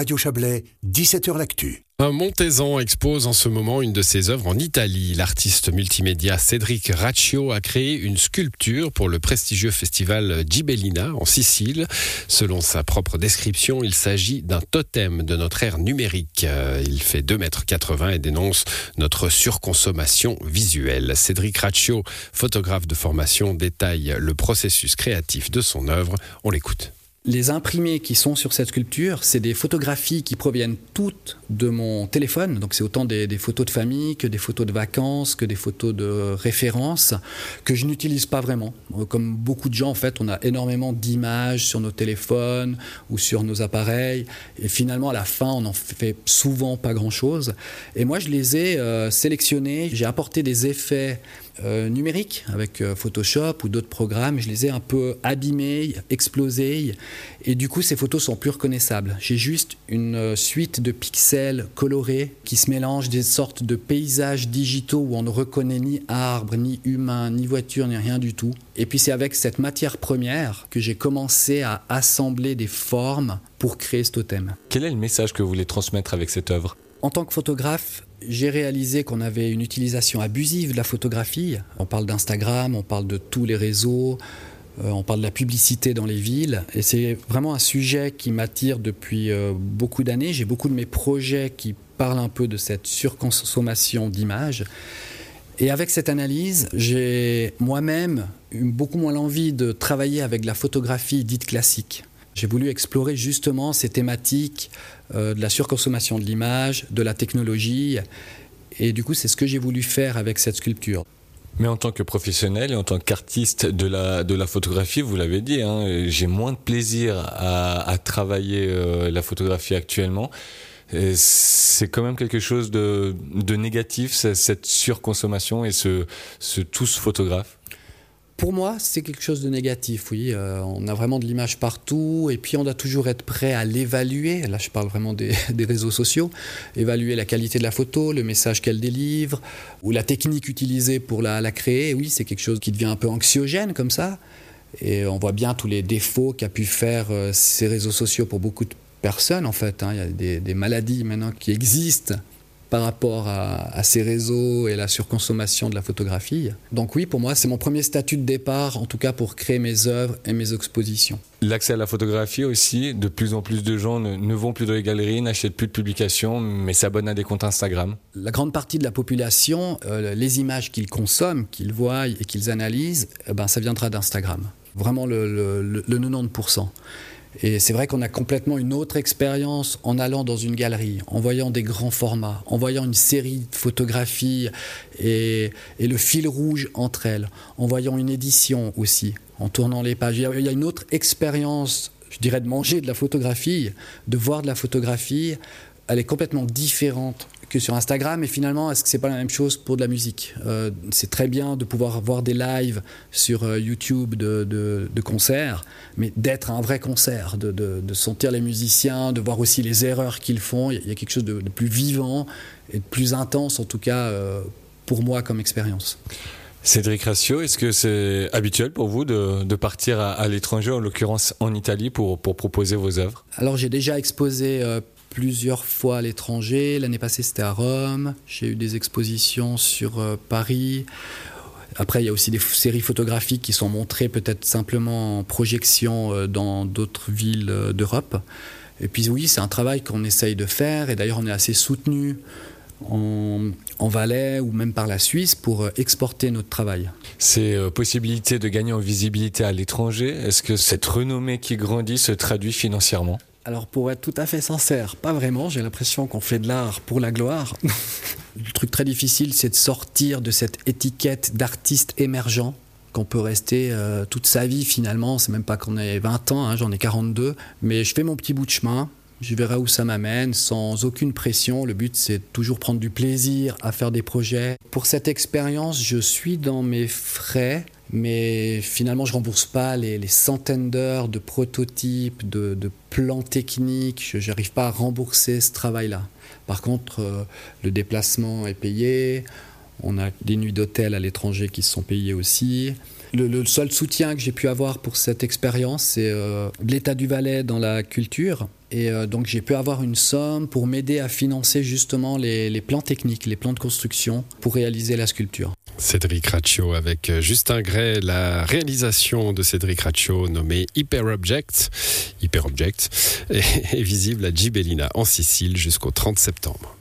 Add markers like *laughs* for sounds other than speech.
Radio Chablais, 17h L'Actu. Un Montezan expose en ce moment une de ses œuvres en Italie. L'artiste multimédia Cédric Raccio a créé une sculpture pour le prestigieux festival Gibellina en Sicile. Selon sa propre description, il s'agit d'un totem de notre ère numérique. Euh, il fait 2,80 m et dénonce notre surconsommation visuelle. Cédric Raccio, photographe de formation, détaille le processus créatif de son œuvre. On l'écoute. Les imprimés qui sont sur cette sculpture, c'est des photographies qui proviennent toutes de mon téléphone. Donc c'est autant des, photos de famille que des photos de vacances, que des photos de référence, que je n'utilise pas vraiment. Comme beaucoup de gens, en fait, on a énormément d'images sur nos téléphones ou sur nos appareils. Et finalement, à la fin, on n'en fait souvent pas grand-chose. Et moi, je les ai euh, sélectionnés. J'ai apporté des effets euh, numériques avec euh, Photoshop ou d'autres programmes. Je les ai un peu abîmés, explosés. Et du coup, ces photos sont plus reconnaissables. J'ai juste une euh, suite de pixels colorés qui se mélangent des sortes de paysages digitaux où on ne reconnaît ni arbre, ni humain, ni voiture, ni rien du tout. Et puis c'est avec cette matière première que j'ai commencé à assembler des formes pour créer ce totem. Quel est le message que vous voulez transmettre avec cette œuvre? En tant que photographe, j'ai réalisé qu'on avait une utilisation abusive de la photographie. On parle d'Instagram, on parle de tous les réseaux, euh, on parle de la publicité dans les villes. Et c'est vraiment un sujet qui m'attire depuis euh, beaucoup d'années. J'ai beaucoup de mes projets qui parlent un peu de cette surconsommation d'images. Et avec cette analyse, j'ai moi-même eu beaucoup moins l'envie de travailler avec la photographie dite classique. J'ai voulu explorer justement ces thématiques euh, de la surconsommation de l'image, de la technologie. Et du coup, c'est ce que j'ai voulu faire avec cette sculpture. Mais en tant que professionnel et en tant qu'artiste de la, de la photographie, vous l'avez dit, hein, j'ai moins de plaisir à, travailler euh, la photographie actuellement. C'est quand même quelque chose de, de négatif, cette surconsommation et ce, ce tous photographe? Pour moi, c'est quelque chose de négatif, oui. Euh, on a vraiment de l'image partout et puis on doit toujours être prêt à l'évaluer. Là, je parle vraiment des, *laughs* réseaux sociaux. Évaluer la qualité de la photo, le message qu'elle délivre ou la technique utilisée pour la, créer. Oui, c'est quelque chose qui devient un peu anxiogène comme ça. Et on voit bien tous les défauts qu'a pu faire euh, ces réseaux sociaux pour beaucoup de personnes, en fait. Hein. Il y a des, des maladies maintenant qui existent par rapport à, ces réseaux et la surconsommation de la photographie. Donc oui, pour moi, c'est mon premier statut de départ, en tout cas pour créer mes œuvres et mes expositions. L'accès à la photographie aussi, de plus en plus de gens ne, vont plus dans les galeries, n'achètent plus de publications, mais s'abonnent à des comptes Instagram. La grande partie de la population, euh, les images qu'ils consomment, qu'ils voient et qu'ils analysent, eh ben, ça viendra d'Instagram. Vraiment le, le 90%. Et c'est vrai qu'on a complètement une autre expérience en allant dans une galerie, en voyant des grands formats, en voyant une série de photographies et, le fil rouge entre elles, en voyant une édition aussi, en tournant les pages. Il y a une autre expérience, je dirais, de manger de la photographie, de voir de la photographie. Elle est complètement différente que sur Instagram. Et finalement, est-ce que c'est pas la même chose pour de la musique? Euh, C'est très bien de pouvoir voir des lives sur euh, YouTube de, de, concerts, mais d'être un vrai concert, de, de, sentir les musiciens, de voir aussi les erreurs qu'ils font. Il y a quelque chose de, plus vivant et de plus intense, en tout cas euh, pour moi comme expérience. Cédric Ratio, est-ce que c'est habituel pour vous de, de partir à, l'étranger, en l'occurrence en Italie, pour, pour proposer vos œuvres? Alors j'ai déjà exposé plusieurs fois à l'étranger. L'année passée, c'était à Rome. J'ai eu des expositions sur euh, Paris. Après, il y a aussi des séries photographiques qui sont montrées peut-être simplement en projection euh, dans d'autres villes euh, d'Europe. Et puis oui, c'est un travail qu'on essaye de faire. Et d'ailleurs, on est assez soutenu en, en, Valais ou même par la Suisse pour exporter notre travail. Ces possibilités de gagner en visibilité à l'étranger, est-ce que cette renommée qui grandit se traduit financièrement? Alors pour être tout à fait sincère, pas vraiment. J'ai l'impression qu'on fait de l'art pour la gloire. *laughs* Le truc très difficile, c'est de sortir de cette étiquette d'artiste émergent qu'on peut rester euh, toute sa vie finalement. C'est même pas qu'on ait 20 ans, hein, j'en ai 42. Mais je fais mon petit bout de chemin. Je verrai où ça m'amène sans aucune pression. Le but, c'est toujours prendre du plaisir à faire des projets. Pour cette expérience, je suis dans mes frais mais finalement je rembourse pas les, centaines d'heures de prototypes, de, plans techniques, je n'arrive pas à rembourser ce travail-là. Par contre, euh, le déplacement est payé, on a des nuits d'hôtel à l'étranger qui sont payées aussi. Le, seul soutien que j'ai pu avoir pour cette expérience, c'est euh, l'état du Valais dans la culture. Et euh, donc j'ai pu avoir une somme pour m'aider à financer justement les, plans techniques, les plans de construction pour réaliser la sculpture. Cédric Raccio avec euh, Justin Gray, la réalisation de Cédric Raccio nommée Hyper Object, Hyper Object *laughs* est visible à Gibellina en Sicile jusqu'au 30 septembre.